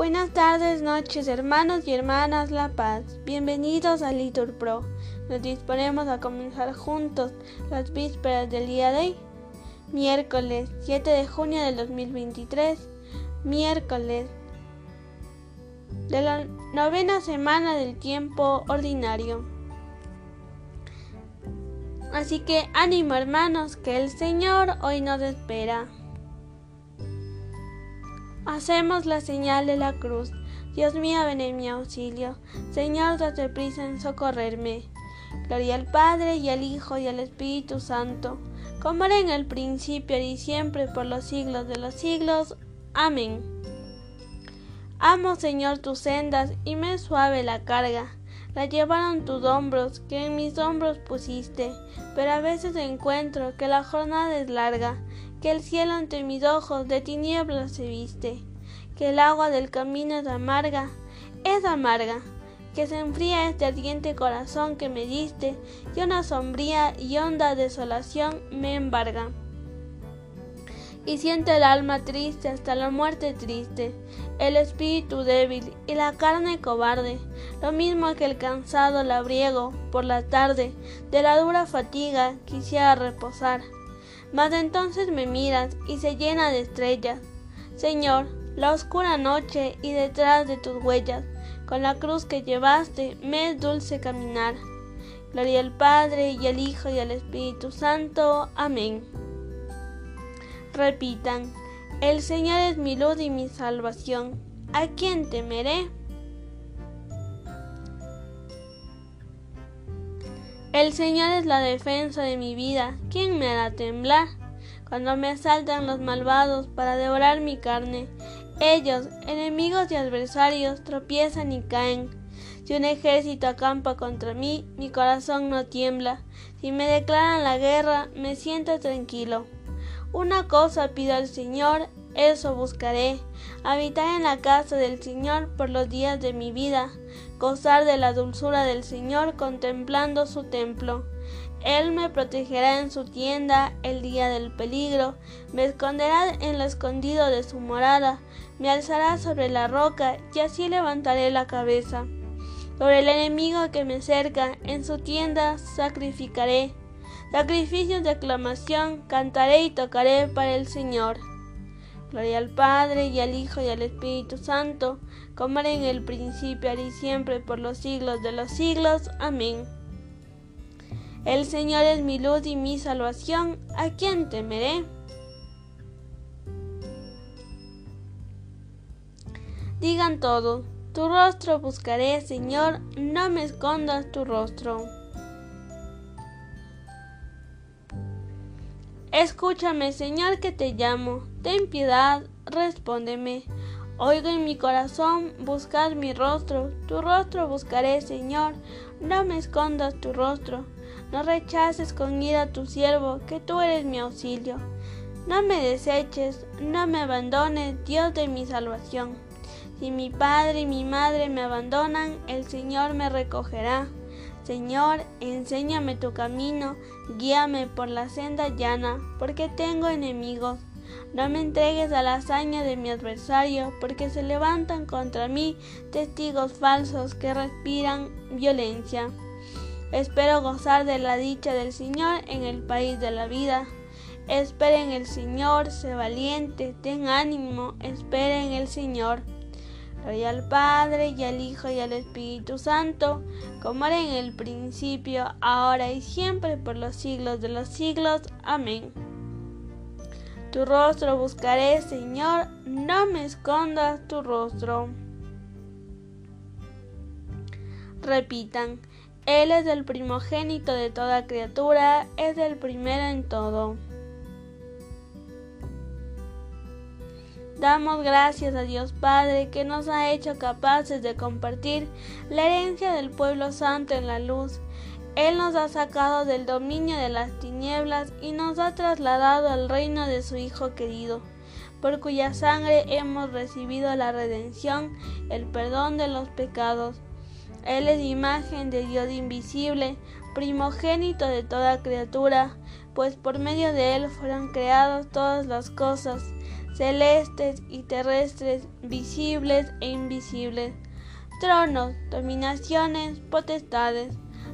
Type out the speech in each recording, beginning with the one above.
Buenas tardes, noches, hermanos y hermanas La Paz. Bienvenidos a Litur Pro. Nos disponemos a comenzar juntos las vísperas del día de hoy, miércoles 7 de junio del 2023, miércoles de la novena semana del tiempo ordinario. Así que ánimo hermanos, que el Señor hoy nos espera. Hacemos la señal de la cruz. Dios mío, ven en mi auxilio. Señor, date prisa en socorrerme. Gloria al Padre y al Hijo y al Espíritu Santo, como era en el principio y siempre por los siglos de los siglos. Amén. Amo, Señor, tus sendas y me suave la carga. La llevaron tus hombros, que en mis hombros pusiste, pero a veces encuentro que la jornada es larga que el cielo ante mis ojos de tinieblas se viste, que el agua del camino es amarga, es amarga, que se enfría este ardiente corazón que me diste, y una sombría y honda desolación me embarga. Y siente el alma triste hasta la muerte triste, el espíritu débil y la carne cobarde, lo mismo que el cansado labriego por la tarde, de la dura fatiga quisiera reposar mas entonces me miras y se llena de estrellas. Señor, la oscura noche y detrás de tus huellas, con la cruz que llevaste, me es dulce caminar. Gloria al Padre y al Hijo y al Espíritu Santo. Amén. Repitan, el Señor es mi luz y mi salvación. ¿A quién temeré? El Señor es la defensa de mi vida. ¿Quién me hará temblar? Cuando me asaltan los malvados para devorar mi carne, ellos, enemigos y adversarios, tropiezan y caen. Si un ejército acampa contra mí, mi corazón no tiembla. Si me declaran la guerra, me siento tranquilo. Una cosa pido al Señor, eso buscaré, habitar en la casa del Señor por los días de mi vida, gozar de la dulzura del Señor contemplando su templo. Él me protegerá en su tienda el día del peligro, me esconderá en lo escondido de su morada, me alzará sobre la roca y así levantaré la cabeza. Sobre el enemigo que me cerca, en su tienda sacrificaré. Sacrificios de aclamación, cantaré y tocaré para el Señor. Gloria al Padre y al Hijo y al Espíritu Santo, como era en el principio, ahora y siempre, por los siglos de los siglos. Amén. El Señor es mi luz y mi salvación, ¿a quién temeré? Digan todos, tu rostro buscaré, Señor, no me escondas tu rostro. Escúchame, Señor, que te llamo. Ten piedad, respóndeme. Oigo en mi corazón, buscad mi rostro. Tu rostro buscaré, Señor. No me escondas tu rostro. No rechaces con ira tu siervo, que tú eres mi auxilio. No me deseches, no me abandones, Dios de mi salvación. Si mi padre y mi madre me abandonan, el Señor me recogerá. Señor, enséñame tu camino, guíame por la senda llana, porque tengo enemigos. No me entregues a la hazaña de mi adversario, porque se levantan contra mí testigos falsos que respiran violencia. Espero gozar de la dicha del Señor en el país de la vida. Espera en el Señor, sé valiente, ten ánimo, espera en el Señor. Gloria al Padre y al Hijo y al Espíritu Santo, como era en el principio, ahora y siempre, por los siglos de los siglos. Amén. Tu rostro buscaré, Señor, no me escondas tu rostro. Repitan, Él es el primogénito de toda criatura, es el primero en todo. Damos gracias a Dios Padre que nos ha hecho capaces de compartir la herencia del pueblo santo en la luz. Él nos ha sacado del dominio de las tinieblas y nos ha trasladado al reino de su Hijo querido, por cuya sangre hemos recibido la redención, el perdón de los pecados. Él es imagen de Dios invisible, primogénito de toda criatura, pues por medio de Él fueron creadas todas las cosas celestes y terrestres, visibles e invisibles, tronos, dominaciones, potestades.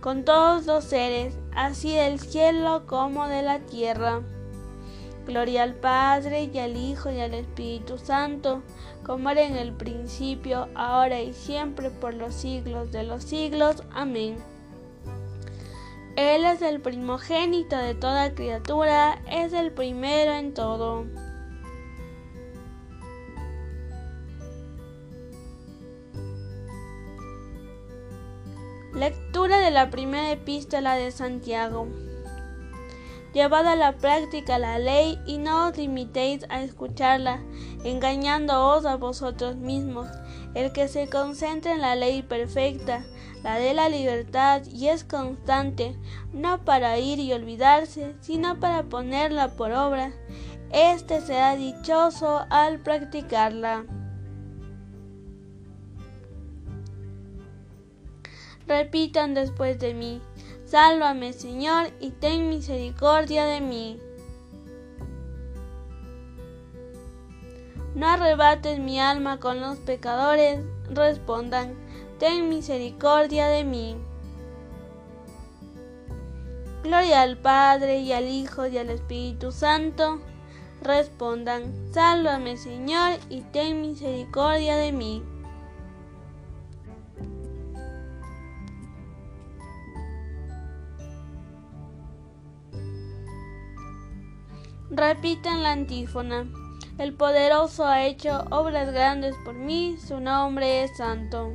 con todos los seres, así del cielo como de la tierra. Gloria al Padre y al Hijo y al Espíritu Santo, como era en el principio, ahora y siempre, por los siglos de los siglos. Amén. Él es el primogénito de toda criatura, es el primero en todo. De la primera epístola de Santiago. Llevad a la práctica la ley y no os limitéis a escucharla, engañándoos a vosotros mismos. El que se concentra en la ley perfecta, la de la libertad, y es constante, no para ir y olvidarse, sino para ponerla por obra, éste será dichoso al practicarla. Repitan después de mí. Sálvame, Señor, y ten misericordia de mí. No arrebates mi alma con los pecadores, respondan, ten misericordia de mí. Gloria al Padre y al Hijo y al Espíritu Santo, respondan, sálvame Señor y ten misericordia de mí. Repitan la antífona. El poderoso ha hecho obras grandes por mí, su nombre es santo.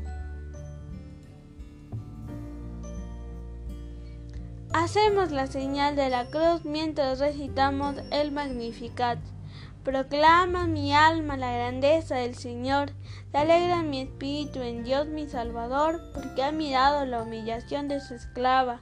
Hacemos la señal de la cruz mientras recitamos el Magnificat. Proclama mi alma la grandeza del Señor, se alegra mi espíritu en Dios mi Salvador, porque ha mirado la humillación de su esclava.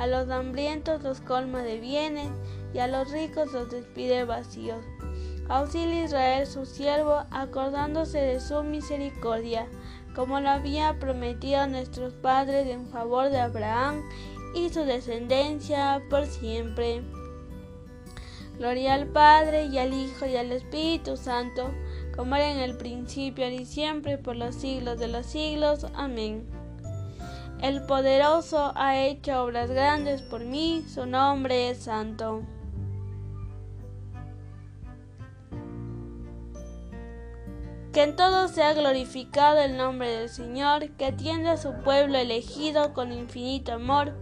A los hambrientos los colma de bienes y a los ricos los despide vacíos. Auxilia Israel su siervo, acordándose de su misericordia, como lo había prometido a nuestros padres en favor de Abraham y su descendencia por siempre. Gloria al Padre y al Hijo y al Espíritu Santo, como era en el principio, y siempre, por los siglos de los siglos. Amén. El poderoso ha hecho obras grandes por mí, su nombre es santo. Que en todo sea glorificado el nombre del Señor, que atiende a su pueblo elegido con infinito amor.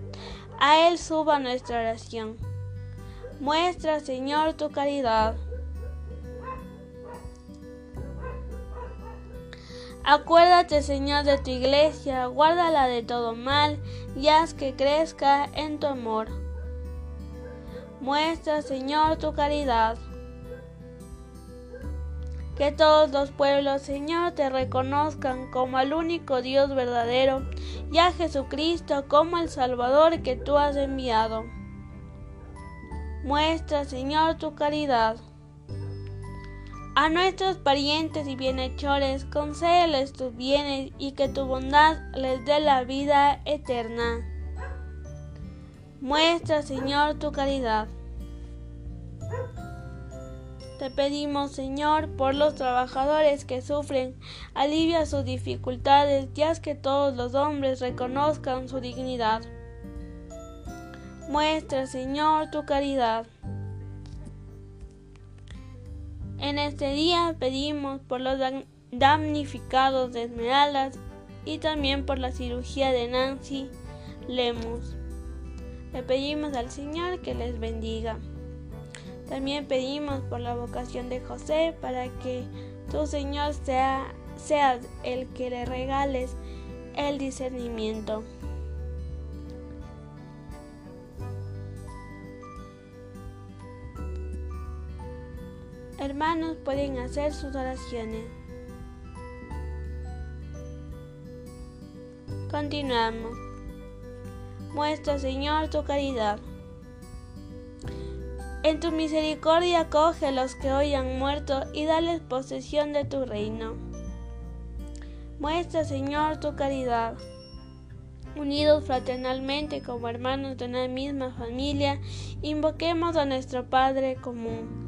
A Él suba nuestra oración. Muestra, Señor, tu caridad. Acuérdate, Señor, de tu iglesia, guárdala de todo mal y haz que crezca en tu amor. Muestra, Señor, tu caridad. Que todos los pueblos, Señor, te reconozcan como el único Dios verdadero y a Jesucristo como el Salvador que tú has enviado. Muestra, Señor, tu caridad. A nuestros parientes y bienhechores, concédeles tus bienes y que tu bondad les dé la vida eterna. Muestra, Señor, tu caridad. Te pedimos, Señor, por los trabajadores que sufren, alivia sus dificultades y haz que todos los hombres reconozcan su dignidad. Muestra, Señor, tu caridad. En este día pedimos por los damnificados de Esmeraldas y también por la cirugía de Nancy Lemus. Le pedimos al Señor que les bendiga. También pedimos por la vocación de José para que tu Señor sea, el que le regales el discernimiento. Hermanos pueden hacer sus oraciones. Continuamos. Muestra, Señor, tu caridad. En tu misericordia acoge a los que hoy han muerto y dales posesión de tu reino. Muestra, Señor, tu caridad. Unidos fraternalmente como hermanos de una misma familia, invoquemos a nuestro Padre común.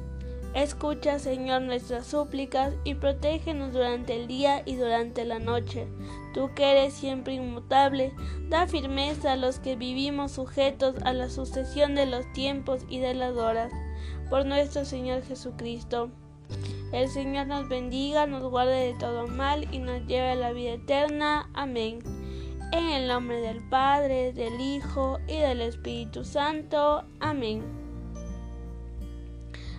Escucha, Señor, nuestras súplicas y protégenos durante el día y durante la noche. Tú que eres siempre inmutable, da firmeza a los que vivimos sujetos a la sucesión de los tiempos y de las horas por nuestro Señor Jesucristo. El Señor nos bendiga, nos guarde de todo mal y nos lleve a la vida eterna. Amén. En el nombre del Padre, del Hijo y del Espíritu Santo. Amén.